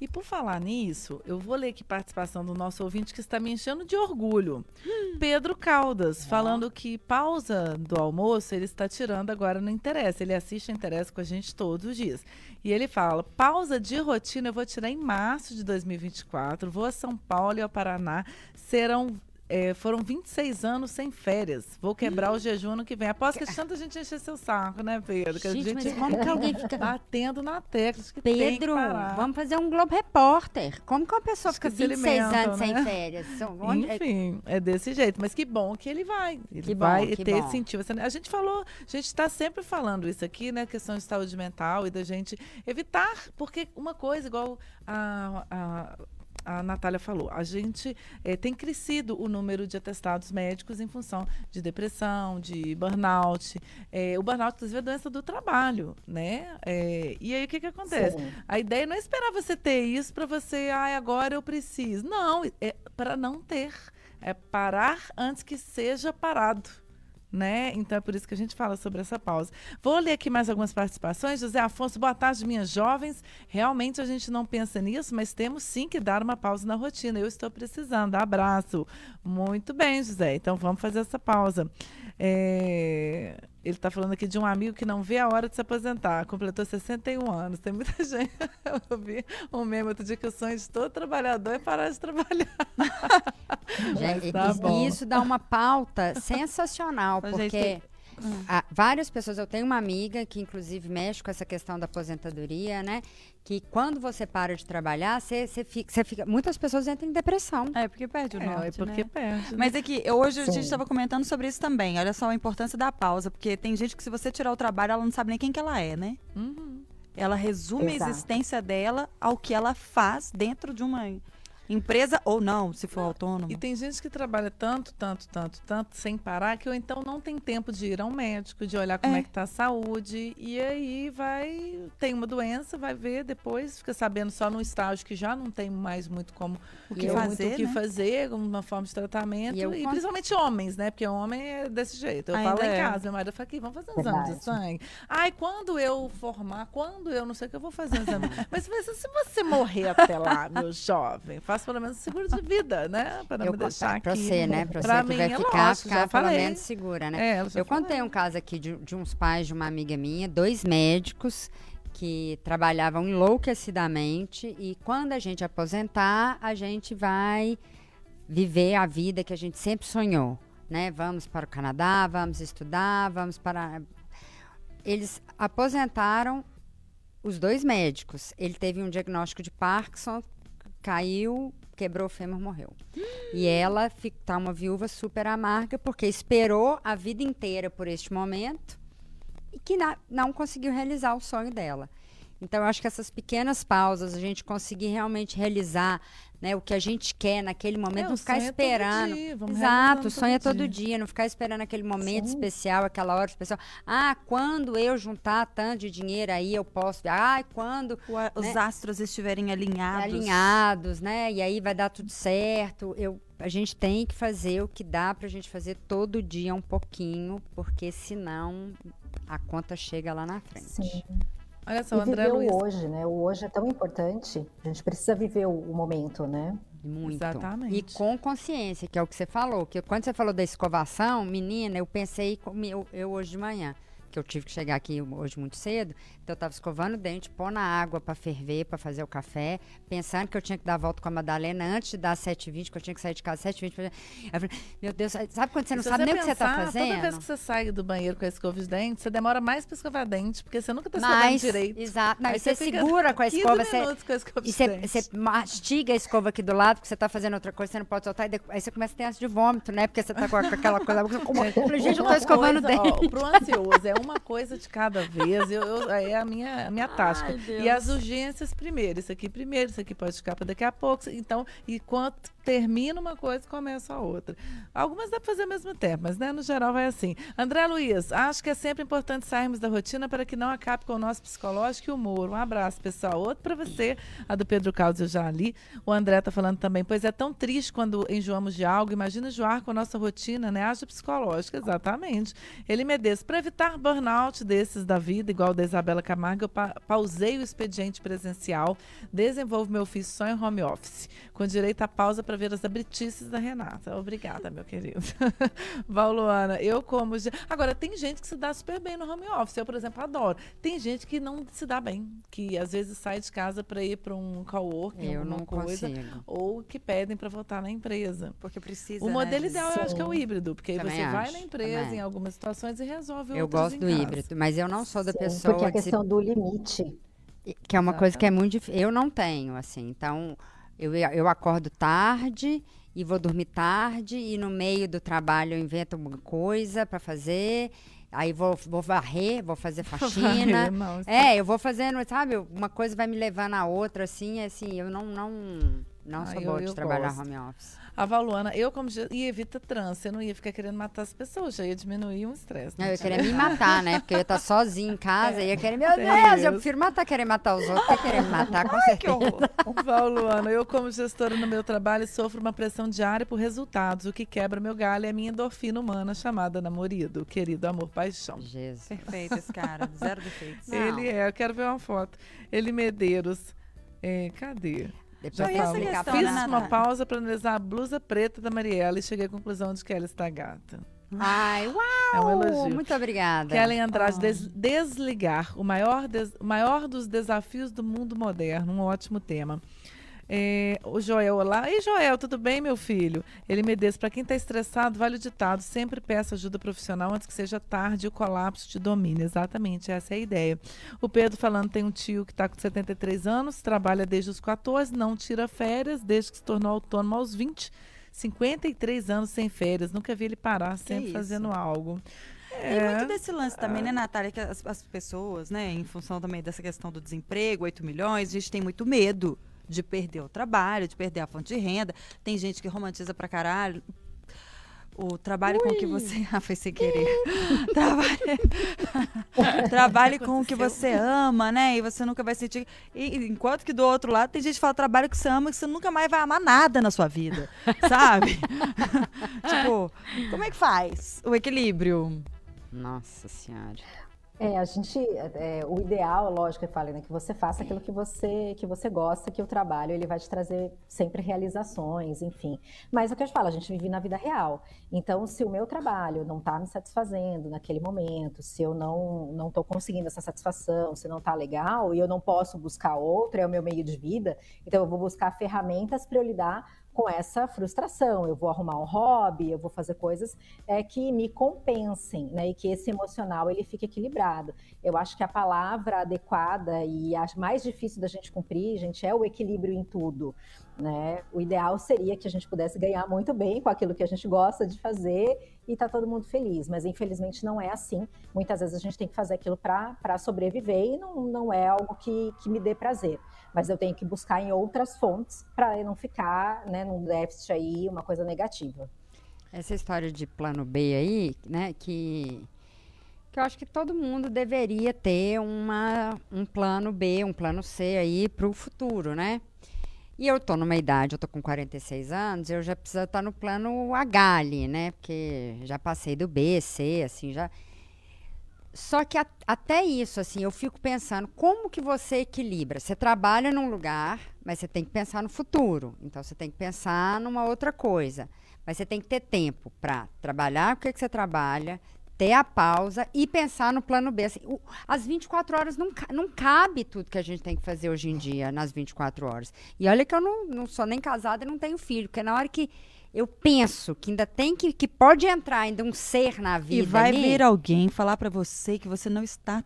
E por falar nisso, eu vou ler aqui participação do nosso ouvinte que está me enchendo de orgulho. Hum. Pedro Caldas, falando que pausa do almoço ele está tirando agora no Interessa. Ele assiste a Interessa com a gente todos os dias. E ele fala: pausa de rotina eu vou tirar em março de 2024. Vou a São Paulo e ao Paraná. Serão é, foram 26 anos sem férias. Vou quebrar o jejum ano que vem. Aposto que tanta gente encher seu saco, né, Pedro? Que gente, a gente mas como que alguém fica batendo na tecla? Pedro, vamos fazer um Globo Repórter. Como que uma pessoa fica 26 anos né? sem férias? Enfim, é desse jeito. Mas que bom que ele vai. Ele que vai bom, ter bom. sentido. A gente falou, a gente está sempre falando isso aqui, né? Questão de saúde mental e da gente evitar, porque uma coisa, igual a, a a Natália falou, a gente é, tem crescido o número de atestados médicos em função de depressão, de burnout. É, o burnout, inclusive, é doença do trabalho, né? É, e aí o que, que acontece? Sim. A ideia não é esperar você ter isso para você, ah, agora eu preciso. Não, é para não ter. É parar antes que seja parado né? Então é por isso que a gente fala sobre essa pausa. Vou ler aqui mais algumas participações. José Afonso, boa tarde, minhas jovens. Realmente a gente não pensa nisso, mas temos sim que dar uma pausa na rotina. Eu estou precisando. Abraço. Muito bem, José. Então vamos fazer essa pausa. É... Ele está falando aqui de um amigo que não vê a hora de se aposentar. Completou 61 anos. Tem muita gente. Eu vi um meme outro dia que o sonho de todo trabalhador é parar de trabalhar. Gente, tá isso, isso dá uma pauta sensacional, porque Hum. Ah, várias pessoas, eu tenho uma amiga que inclusive mexe com essa questão da aposentadoria, né? Que quando você para de trabalhar, você, fica, fica. Muitas pessoas entram em depressão. É porque perde o é, norte, É porque né? perde. Mas é que hoje a gente estava comentando sobre isso também. Olha só a importância da pausa, porque tem gente que se você tirar o trabalho, ela não sabe nem quem que ela é, né? Uhum. Ela resume Exato. a existência dela ao que ela faz dentro de uma Empresa ou não, se for autônomo. E tem gente que trabalha tanto, tanto, tanto, tanto, sem parar, que ou então não tem tempo de ir ao médico, de olhar como é, é que tá a saúde. E aí vai, tem uma doença, vai ver depois, fica sabendo só no estágio que já não tem mais muito como o que fazer, o que né? fazer, uma forma de tratamento. E, e principalmente homens, né? Porque homem é desse jeito. Eu falo é. em casa, meu marido fala aqui, vamos fazer um exame de sangue. Ai, quando eu formar, quando eu não sei o que eu vou fazer um exame. Mas se você morrer até lá, meu jovem, faço pelo menos seguro de vida, né? Para eu me deixar pra aqui. você, né? Pra você mim, vai é ficar, lógico, ficar pelo menos segura, né? É, eu, eu contei um caso aqui de, de uns pais de uma amiga minha, dois médicos que trabalhavam enlouquecidamente e quando a gente aposentar, a gente vai viver a vida que a gente sempre sonhou, né? Vamos para o Canadá, vamos estudar, vamos para eles aposentaram os dois médicos. Ele teve um diagnóstico de Parkinson, caiu, quebrou o fêmur, morreu. E ela está uma viúva super amarga porque esperou a vida inteira por este momento e que na, não conseguiu realizar o sonho dela. Então, eu acho que essas pequenas pausas, a gente conseguir realmente realizar né, o que a gente quer naquele momento, é, não ficar esperando. É Exato, o sonho é todo dia. dia, não ficar esperando aquele momento Sim. especial, aquela hora especial. Ah, quando eu juntar tanto de dinheiro aí eu posso. Ah, quando. Né? Os astros estiverem alinhados. Alinhados, né? E aí vai dar tudo certo. Eu, a gente tem que fazer o que dá pra gente fazer todo dia um pouquinho, porque senão a conta chega lá na frente. Sim. Olha só, e André viver Luiz. o hoje, né? O hoje é tão importante. A gente precisa viver o, o momento, né? Muito. Exatamente. E com consciência, que é o que você falou. Que quando você falou da escovação, menina, eu pensei eu, eu hoje de manhã que eu tive que chegar aqui hoje muito cedo. Então eu tava escovando o dente, pondo a água para ferver, para fazer o café, pensando que eu tinha que dar a volta com a Madalena antes de dar 7h20, que eu tinha que sair de casa 7h20. Eu falei, meu Deus, sabe quando você não sabe você nem o que você tá pensar, fazendo? Toda vez que você sai do banheiro com a escova de dente, você demora mais pra escovar dente, porque você nunca tá escovando direito. exato. Não, Aí você fica segura com a 15 escova, você- com a escova E você, você mastiga a escova aqui do lado, porque você tá fazendo outra coisa, você não pode soltar, e aí você começa a ter ânsia de vômito, né? Porque você tá com, aquela coisa. Falei, gente, eu tô Uma escovando o dente. Ó, pro ansioso, é uma coisa de cada vez. Eu, eu- é a minha, a minha tática. e as urgências primeiro. Isso aqui primeiro, isso aqui pode ficar para daqui a pouco. Então, enquanto termina uma coisa, começa a outra. Algumas dá para fazer ao mesmo tempo, mas né, no geral vai assim. André Luiz, acho que é sempre importante sairmos da rotina para que não acabe com o nosso psicológico e humor. Um abraço, pessoal. Outro para você, a do Pedro Caldas eu já li. O André tá falando também, pois é tão triste quando enjoamos de algo. Imagina enjoar com a nossa rotina, né? Haja psicológica, exatamente. Ele Medeiros, para evitar burnout desses da vida, igual da Isabela Camargo, eu pa pausei o expediente presencial, desenvolvo meu ofício só em home office, com direito a pausa para ver as abritices da Renata. Obrigada, meu querido. Vauluana, eu como. Agora, tem gente que se dá super bem no home office. Eu, por exemplo, adoro. Tem gente que não se dá bem, que às vezes sai de casa para ir para um coworking, Eu alguma não coisa, consigo. ou que pedem para voltar na empresa. Porque precisa. O né, modelo de- ideal eu acho que é o híbrido, porque aí Também você vai acho, na empresa também. em algumas situações e resolve Eu gosto do casa. híbrido, mas eu não sou da Sim, pessoa porque a se- questão do limite. que é uma coisa que é muito difícil. Eu não tenho, assim. Então, eu, eu acordo tarde e vou dormir tarde e no meio do trabalho eu invento alguma coisa para fazer. Aí vou, vou varrer, vou fazer faxina. Isso É, eu vou fazendo, sabe? Uma coisa vai me levando a outra, assim, assim, eu não, não, não Ah, sou boa de trabalhar gosto. home office. A Valuana, eu como e evita trânsito, eu não ia ficar querendo matar as pessoas, já ia diminuir um estresse. Não, eu mentira. queria me matar, né? Porque eu ia estar sozinha em casa e ia querer, meu Deus, isso. eu prefiro matar, querer matar os outros, que querer me matar, com certeza. Valuana, eu como gestora no meu trabalho sofro uma pressão diária por resultados. O que quebra meu galho é a minha endorfina humana chamada namorido, querido amor, paixão. Jesus. Perfeito esse cara, zero defeitos. Não. Ele é, eu quero ver uma foto. Ele Medeiros. É, cadê? Depois Já Não, eu essa questão, Fiz né, uma pausa para analisar a blusa preta da Mariela e cheguei à conclusão de que ela está gata. Ai, uau! É um elogio. Muito obrigada. Kellen Andrade, Ah. des- desligar, o maior, des- o maior dos desafios do mundo moderno. Um ótimo tema. É, o Joel, olá. Ei, Joel, tudo bem, meu filho? Ele me diz, para quem está estressado, vale o ditado, sempre peça ajuda profissional antes que seja tarde e o colapso te domine. Exatamente, essa é a ideia. O Pedro falando, tem um tio que está com 73 anos, trabalha desde os 14, não tira férias, desde que se tornou autônomo aos 20. 53 anos sem férias, nunca vi ele parar, sempre fazendo algo. Tem É. muito desse lance também, né, Natália? Que as, as pessoas, né, em função também dessa questão do desemprego, 8 milhões, a gente tem muito medo de perder o trabalho, de perder a fonte de renda. Tem gente que romantiza pra caralho. O trabalho com que você. Ah, foi sem querer. Trabalhe, Trabalhe com o que você ama, né? E você nunca vai sentir. E, e enquanto que do outro lado tem gente que fala trabalho que você ama, que você nunca mais vai amar nada na sua vida. Sabe? tipo, como é que faz o equilíbrio? Nossa Senhora. É, a gente, é, o ideal, lógico, eu falei, né, que você faça aquilo que você, que você gosta, que o trabalho ele vai te trazer sempre realizações, enfim. Mas é o que eu te falo, a gente vive na vida real. Então, se o meu trabalho não está me satisfazendo naquele momento, se eu não não estou conseguindo essa satisfação, se não está legal e eu não posso buscar outra, é o meu meio de vida, então eu vou buscar ferramentas para eu lidar com essa frustração. Eu vou arrumar um hobby, eu vou fazer coisas é, que me compensem, né? E que esse emocional ele fique equilibrado. Eu acho que a palavra adequada e a mais difícil da gente cumprir, gente, é o equilíbrio em tudo. Né? O ideal seria que a gente pudesse ganhar muito bem com aquilo que a gente gosta de fazer e tá todo mundo feliz, mas infelizmente não é assim. Muitas vezes a gente tem que fazer aquilo para sobreviver e não, não é algo que, que me dê prazer. Mas eu tenho que buscar em outras fontes para não ficar né, num déficit aí, uma coisa negativa. Essa história de plano B aí, né, que, que eu acho que todo mundo deveria ter uma, um plano B, um plano C aí para o futuro, né? E eu tô numa idade, eu tô com 46 anos, eu já preciso estar no plano H ali, né? Porque já passei do B, C, assim, já. Só que a- até isso, assim, eu fico pensando, como que você equilibra? Você trabalha num lugar, mas você tem que pensar no futuro. Então, você tem que pensar numa outra coisa. Mas você tem que ter tempo para trabalhar o que, que você trabalha, ter a pausa e pensar no plano B. Assim, o- as 24 horas não, não cabe tudo que a gente tem que fazer hoje em dia nas 24 horas. E olha que eu não, não sou nem casada e não tenho filho, porque na hora que eu penso que ainda tem que, que pode entrar ainda um ser na vida. E vai ali, vir alguém falar pra você que você não está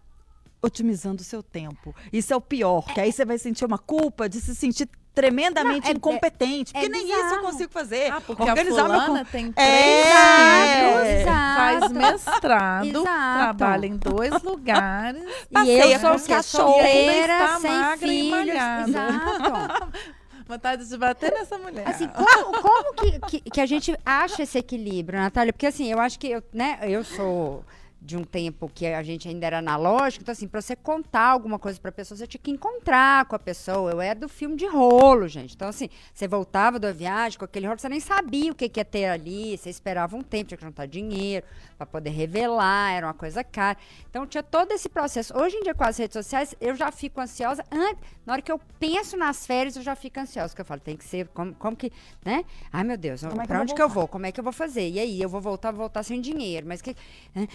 otimizando o seu tempo. Isso é o pior, que aí você vai sentir uma culpa de se sentir tremendamente Não, é- incompetente. é porque nem isso eu bizarro. consigo fazer. Ah, porque Organizar a meu fulana con- tem três É. faz mestrado, Exato. trabalha em dois lugares. E eu sou os é está sem magra filhos. Exato. Vontade de bater nessa mulher. Assim, como, como que, que, que a gente acha esse equilíbrio, Natália? Porque assim, eu acho que eu, né, eu sou de um tempo que a gente ainda era analógico, então assim, pra você contar alguma coisa pra pessoa, você tinha que encontrar com a pessoa. Eu era do filme de rolo, gente. Então assim, você voltava da viagem com aquele rolo, você nem sabia o que, que ia ter ali, você esperava um tempo, tinha que juntar dinheiro pra poder revelar, era uma coisa cara. Então tinha todo esse processo. Hoje em dia com as redes sociais, eu já fico ansiosa antes, na hora que eu penso nas férias, eu já fico ansiosa, porque eu falo, tem que ser como, como que, né? Ai, meu Deus, é eu onde vou que eu vou? Como é que eu vou fazer? E aí, eu vou voltar, vou voltar sem dinheiro, mas que né?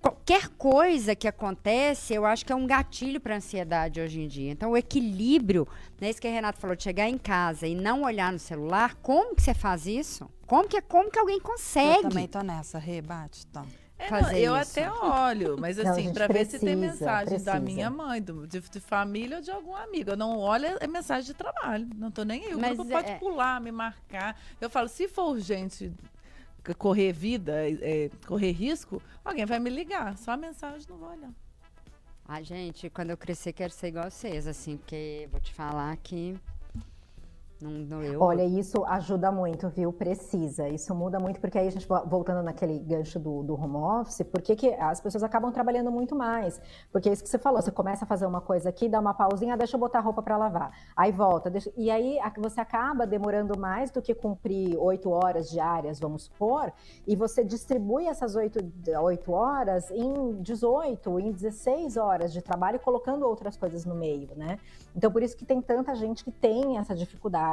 Qualquer coisa que acontece, eu acho que é um gatilho para ansiedade hoje em dia. Então, o equilíbrio, né, isso que a Renata falou, de chegar em casa e não olhar no celular, como que você faz isso? Como que, como que alguém Eu consegue? também tô nessa, rebate, tá. É, fazer não, eu isso. até olho, mas assim, pra ver se tem precisa, mensagem da precisa. minha mãe, do- de, de família ou de algum amigo. Eu não olho, é mensagem de trabalho. Não tô nem aí. O Mas grupo pode é- pular, me marcar. Eu falo, se for urgente correr vida, é, correr risco, alguém vai me ligar. Só a mensagem não vou olhar. Ah, gente, quando eu crescer, quero ser igual a vocês, assim, porque vou te falar que. Não, não, eu, Olha, isso ajuda muito, viu? Precisa. Isso muda muito, porque aí a gente, vo- voltando naquele gancho do, do home office, por que as pessoas acabam trabalhando muito mais? Porque é isso que você falou, você começa a fazer uma coisa aqui, dá uma pausinha, deixa eu botar a roupa para lavar. Aí volta, deixa- e aí você acaba demorando mais do que cumprir oito horas diárias, vamos supor, e você distribui essas oito horas em 18, em 16 horas de trabalho, colocando outras coisas no meio, né? Então, por isso que tem tanta gente que tem essa dificuldade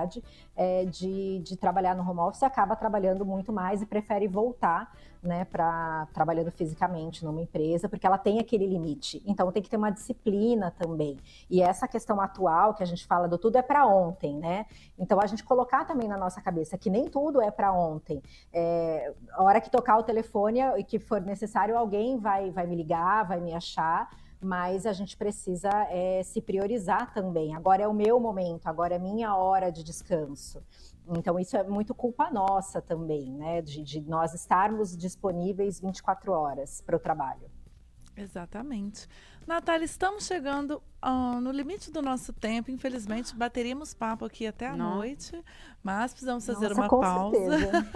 é, de, de trabalhar no home office acaba trabalhando muito mais e prefere voltar né, para trabalhando fisicamente numa empresa, porque ela tem aquele limite. Então, tem que ter uma disciplina também. E essa questão atual que a gente fala do tudo é para ontem, né? Então, a gente colocar também na nossa cabeça que nem tudo é para ontem. É, a hora que tocar o telefone e que for necessário, alguém vai, vai me ligar, vai me achar mas a gente precisa é, se priorizar também. Agora é o meu momento, agora é minha hora de descanso. Então, isso é muito culpa nossa também, né? De, de nós estarmos disponíveis 24 horas para o trabalho. Exatamente. Natália, estamos chegando ah, no limite do nosso tempo. Infelizmente, bateríamos papo aqui até a Não. noite, mas precisamos fazer Nossa, uma com pausa.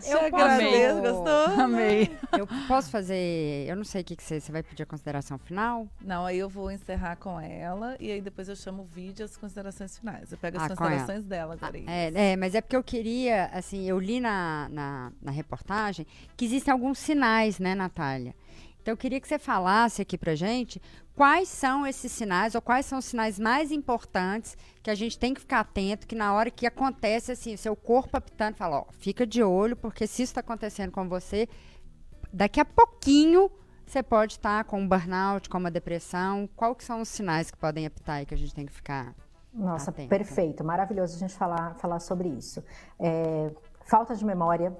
Te agradeço, gostou? Amei. eu posso fazer. Eu não sei o que, que você, você vai pedir a consideração final? Não, aí eu vou encerrar com ela e aí depois eu chamo o vídeo e as considerações finais. Eu pego as Ah, considerações dela agora. Iris. É, é, mas é porque eu queria, assim, eu li na, na, na reportagem que existem alguns sinais, né, Natália? Então eu queria que você falasse aqui pra gente quais são esses sinais, ou quais são os sinais mais importantes que a gente tem que ficar atento, que na hora que acontece, assim, o seu corpo apitando, fala, ó, fica de olho, porque se isso está acontecendo com você, daqui a pouquinho você pode estar com um burnout, com uma depressão. Qual que são os sinais que podem apitar aí que a gente tem que ficar Nossa, Atenta. perfeito, maravilhoso a gente falar, falar sobre isso. É, falta de memória,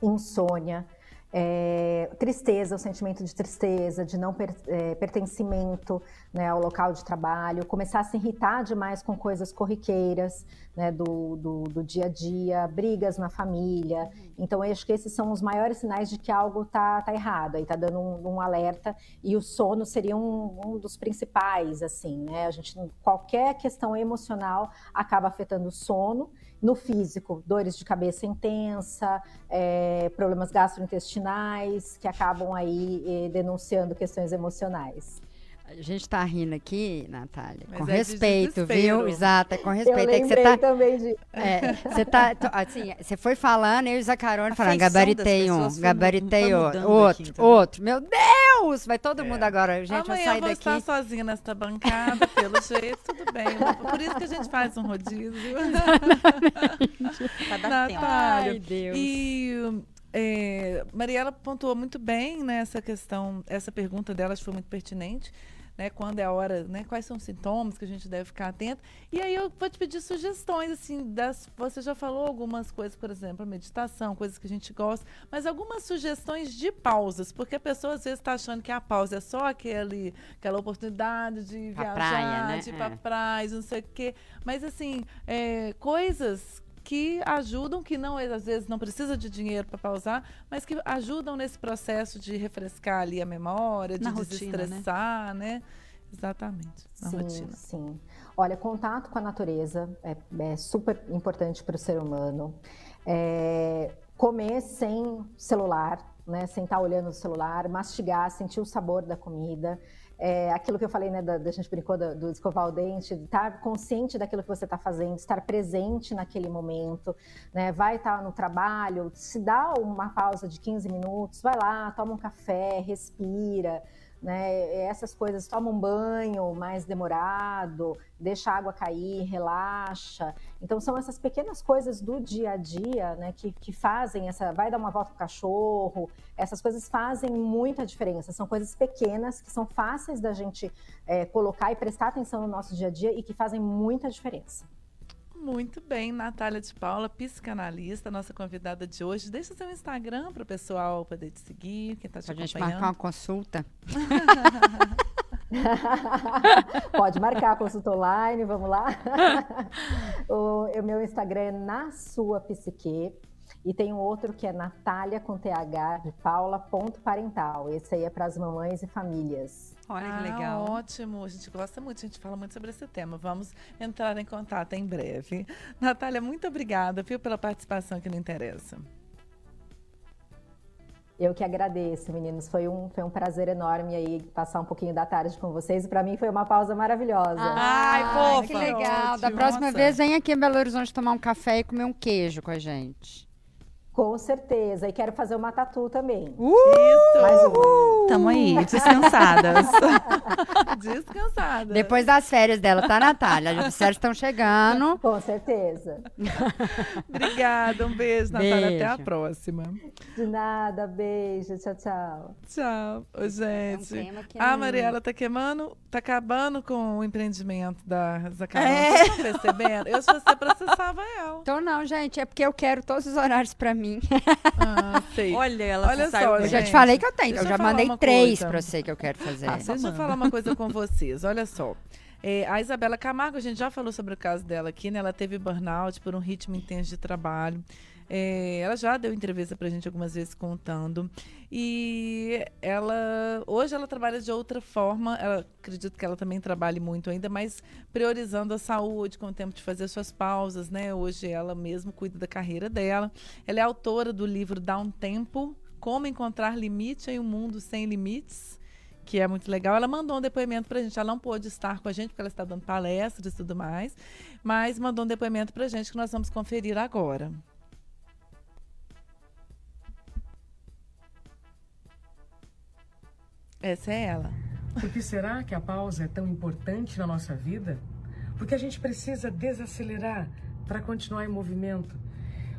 insônia, é, tristeza, o sentimento de tristeza, de não per- é, pertencimento né, ao local de trabalho, começar a se irritar demais com coisas corriqueiras né, do, do, do dia a dia, brigas na família. Então, eu acho que esses são os maiores sinais de que algo tá, tá errado, aí tá dando um, um alerta, e o sono seria um, um dos principais, assim, né? A gente, qualquer questão emocional acaba afetando o sono. No físico, dores de cabeça intensa, é, problemas gastrointestinais, que acabam aí eh, denunciando questões emocionais. A gente tá rindo aqui, Natália, Mas com é respeito, viu? Exato, é com Eu respeito. É que você tá. também de... é, você tá, assim, você foi falando, eu e o Zacarone falando, gabaritei um, gabaritei outro, outro, outro. Meu Deus! Vai todo mundo agora. Gente, eu Amanhã sair eu vou daqui. estar sozinha nesta bancada, pelo jeito, tudo bem. Por isso que a gente faz um rodízio. Natália. Ai, Deus. E é, Mariela pontuou muito bem nessa né, questão, essa pergunta dela foi muito pertinente. Né, quando é a hora, né, quais são os sintomas que a gente deve ficar atento. E aí eu vou te pedir sugestões, assim, das, você já falou algumas coisas, por exemplo, meditação, coisas que a gente gosta, mas algumas sugestões de pausas, porque a pessoa às vezes está achando que a pausa é só aquele, aquela oportunidade de viajar, praia, né? de ir para é. praia, não sei o quê, mas assim, é, coisas que ajudam, que não às vezes não precisa de dinheiro para pausar, mas que ajudam nesse processo de refrescar ali a memória, de na desestressar, né? né? Exatamente, na sim, rotina. Sim. Olha, contato com a natureza é, é super importante para o ser humano. É, comer sem celular, né? Sem estar olhando o celular, mastigar, sentir o sabor da comida é, aquilo que eu falei, né, da, da gente brincou do, do, escovar o dente, estar consciente daquilo que você está fazendo, estar presente naquele momento, né, vai estar no trabalho, se dá uma pausa de 15 minutos, vai lá, toma um café, respira, né? Essas coisas, toma um banho mais demorado, deixa a água cair, relaxa. Então são essas pequenas coisas do dia a dia, né, que, que fazem essa, vai dar uma volta com o cachorro, essas coisas fazem muita diferença. São coisas pequenas que são fáceis da gente é, colocar e prestar atenção no nosso dia a dia e que fazem muita diferença. Muito bem, Natália de Paula, psicanalista, nossa convidada de hoje. Deixa seu Instagram para o pessoal poder te seguir, quem está te Pode acompanhando. A gente marcar uma consulta. Pode marcar a consulta online, vamos lá. o, o meu Instagram é na sua psique. E tem um outro que é Natália com TH de Paula.parental. Esse aí é para as mamães e famílias. Olha ah, que legal. Ótimo. A gente gosta muito, a gente fala muito sobre esse tema. Vamos entrar em contato em breve. Natália, muito obrigada, viu, pela participação aqui no Interessa. Eu que agradeço, meninos. Foi um, foi um prazer enorme aí passar um pouquinho da tarde com vocês. E para mim foi uma pausa maravilhosa. Ai, pô, que legal. Da próxima Nossa. vez, vem aqui em Belo Horizonte tomar um café e comer um queijo com a gente. Com certeza. E quero fazer uma tatu também. Uh! Isso! Mais uma. Tamo aí, descansadas. descansadas. Depois das férias dela, tá, Natália? As férias estão chegando. Com certeza. Obrigada, um beijo, Natália. Beijo. Até a próxima. De nada, beijo. Tchau, tchau. Tchau. Ô, gente. É um a Mariela tá queimando, tá acabando com o empreendimento da, Carol. É. Vocês estão percebendo? Eu, se você processava ela. Então, não, gente. É porque eu quero todos os horários pra mim mim. Ah, sei. Olha, ela Olha só, Eu já te falei que eu tenho. Deixa eu já mandei três coisa. pra você que eu quero fazer. Ah, deixa eu falar uma coisa com vocês. Olha só. É, a Isabela Camargo, a gente já falou sobre o caso dela aqui, né? Ela teve burnout por um ritmo intenso de trabalho. É, ela já deu entrevista pra gente algumas vezes contando. E ela hoje ela trabalha de outra forma. Ela, acredito que ela também trabalhe muito ainda, mas priorizando a saúde, com o tempo de fazer suas pausas, né? Hoje ela mesmo cuida da carreira dela. Ela é autora do livro Dá um Tempo, Como Encontrar Limite em um Mundo Sem Limites que é muito legal. Ela mandou um depoimento para a gente. Ela não pôde estar com a gente porque ela está dando palestras e tudo mais, mas mandou um depoimento para a gente que nós vamos conferir agora. Essa é ela. Por que será que a pausa é tão importante na nossa vida? Porque a gente precisa desacelerar para continuar em movimento.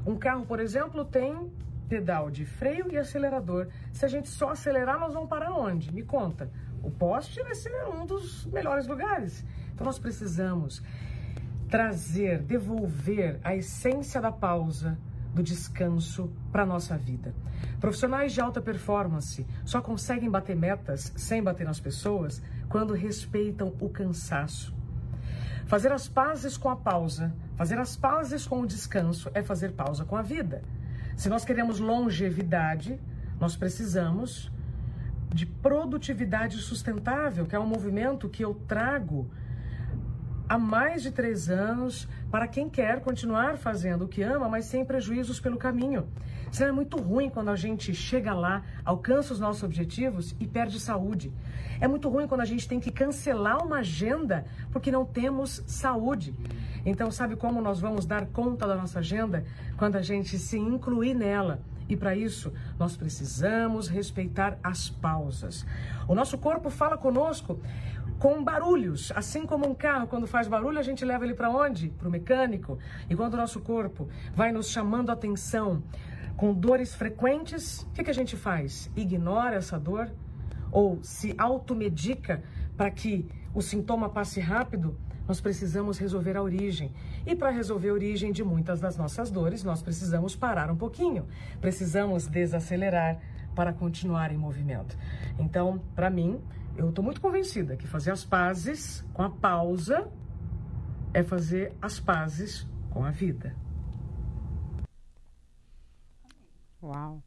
Um carro, por exemplo, tem pedal de freio e acelerador. Se a gente só acelerar, nós vamos parar onde? Me conta. O poste vai ser um dos melhores lugares. Então nós precisamos trazer, devolver a essência da pausa, do descanso para nossa vida. Profissionais de alta performance só conseguem bater metas sem bater nas pessoas quando respeitam o cansaço. Fazer as pazes com a pausa, fazer as pazes com o descanso é fazer pausa com a vida. Se nós queremos longevidade, nós precisamos de produtividade sustentável, que é um movimento que eu trago há mais de três anos para quem quer continuar fazendo o que ama, mas sem prejuízos pelo caminho. Isso é muito ruim quando a gente chega lá, alcança os nossos objetivos e perde saúde. É muito ruim quando a gente tem que cancelar uma agenda porque não temos saúde. Então, sabe como nós vamos dar conta da nossa agenda? Quando a gente se incluir nela. E para isso, nós precisamos respeitar as pausas. O nosso corpo fala conosco com barulhos. Assim como um carro, quando faz barulho, a gente leva ele para onde? Para o mecânico. E quando o nosso corpo vai nos chamando a atenção com dores frequentes, o que, que a gente faz? Ignora essa dor? Ou se automedica para que o sintoma passe rápido? Nós precisamos resolver a origem. E para resolver a origem de muitas das nossas dores, nós precisamos parar um pouquinho. Precisamos desacelerar para continuar em movimento. Então, para mim, eu estou muito convencida que fazer as pazes com a pausa é fazer as pazes com a vida. Uau.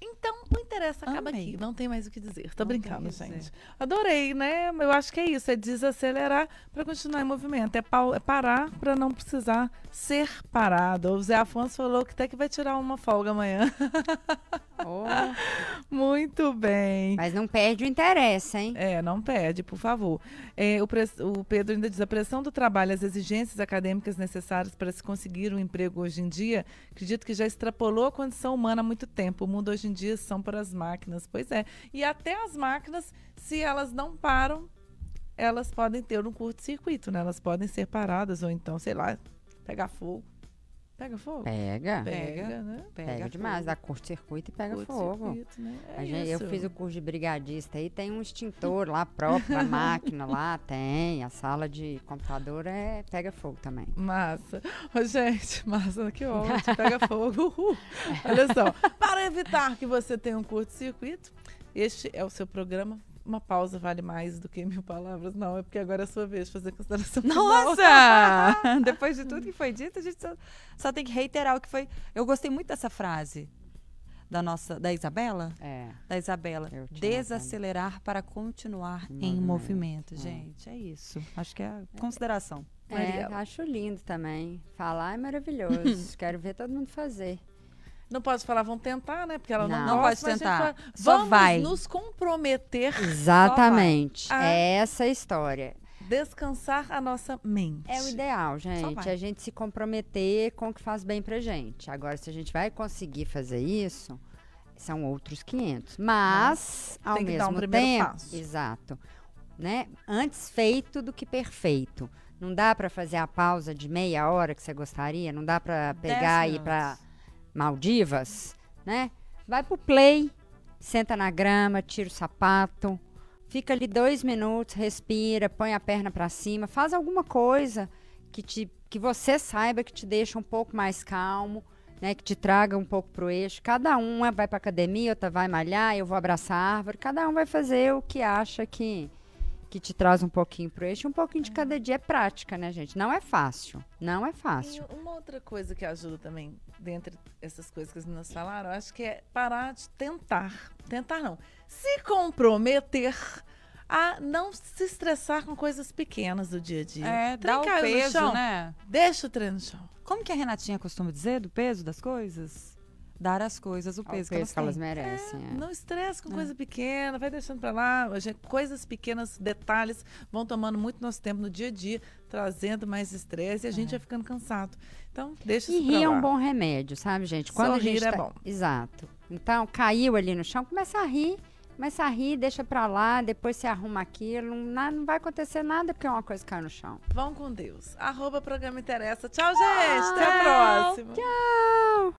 Então, o interessa acaba Amei. aqui. Não tem mais o que dizer. Tô Não brincando, gente. Adorei, né? Eu acho que é isso. É desacelerar para continuar em movimento. É, pau- é parar para não precisar ser parado. O Zé Afonso falou que até que vai tirar uma folga amanhã. Oh, Muito bem. mas não perde o interesse, hein? É, não pede, por favor. É, o, o Pedro ainda diz: a pressão do trabalho, as exigências acadêmicas necessárias para se conseguir um emprego hoje em dia, acredito que já extrapolou a condição humana há muito tempo. O mundo hoje em dia são para as máquinas. Pois é. E até as máquinas, se elas não param, elas podem ter um curto-circuito, né? Elas podem ser paradas, ou então, sei lá, pegar fogo. Pega fogo? Pega. Pega, né? Pega, demais, dá curto-circuito e pega fogo. Curto-circuito, né? É A gente- eu fiz o curso de brigadista aí, tem um extintor lá próprio, a máquina lá tem, a sala de computador é pega fogo também. Massa. Ô, gente, massa, que ótimo. Pega fogo. Uhul. Olha só. Para evitar que você tenha um curto-circuito, este é o seu programa. Uma pausa vale mais do que mil palavras. Não, é porque agora é a sua vez de fazer consideração final. Nossa! Depois de tudo que foi dito, a gente só, só tem que reiterar o que foi. Eu gostei muito dessa frase da nossa, da Isabela. É. Da Isabela. Desacelerar para continuar Em em movimento, movimento. é. Gente, é isso. Acho que é a consideração. É, acho lindo também. Falar é maravilhoso. Quero ver todo mundo fazer. Não pode falar, vão tentar, né? Porque ela não, Não. Não gosta, pode tentar. fala, Só Vamos vai. nos comprometer, Exatamente. Ah. É essa a história. descansar a nossa mente. É o ideal, gente. A gente se comprometer com o que faz bem pra gente. Agora, se a gente vai conseguir fazer isso, são outros 500. Mas, ao Tem que mesmo dar um primeiro tempo, passo. exato, né? Antes feito do que perfeito. Não dá pra fazer a pausa de meia hora que você gostaria, não dá pra pegar e ir pra minutos. Maldivas, né? Vai pro play, senta na grama, tira o sapato, fica ali dois minutos, respira, põe a perna pra cima, faz alguma coisa que te que você saiba que te deixa um pouco mais calmo, né? Que te traga um pouco pro eixo. Cada uma vai pra academia, outra vai malhar, eu vou abraçar a árvore. Cada um vai fazer o que acha que que te traz um pouquinho pro eixo. Um pouquinho de cada dia é prática, né, gente? Não é fácil. Não é E fácil. uma outra coisa que ajuda também, dentre essas coisas que as meninas falaram, eu acho que é parar de tentar. Tentar não. Se comprometer a não se estressar com coisas pequenas do dia a dia. É, dá o peso, chão, né? Deixa o trem no chão. Como que a Renatinha costuma dizer do peso das coisas? Dar às coisas o peso, peso que elas têm. merecem. é. Não estresse com coisa pequena, vai deixando pra lá. A coisas pequenas, detalhes, vão tomando muito nosso tempo no dia a dia, trazendo mais estresse e a gente vai ficando cansado. Então, deixa E isso pra rir é um bom remédio, sabe, gente? Quando a Sorrir gente é tá- bom. Exato. Então, caiu ali no chão, começa a rir. Começa a rir, deixa pra lá, depois você arruma aquilo. Não, não vai acontecer nada porque é uma coisa que caiu no chão. Vão com Deus. Arroba programa interessa. Tchau, gente. Até a próxima. Tchau!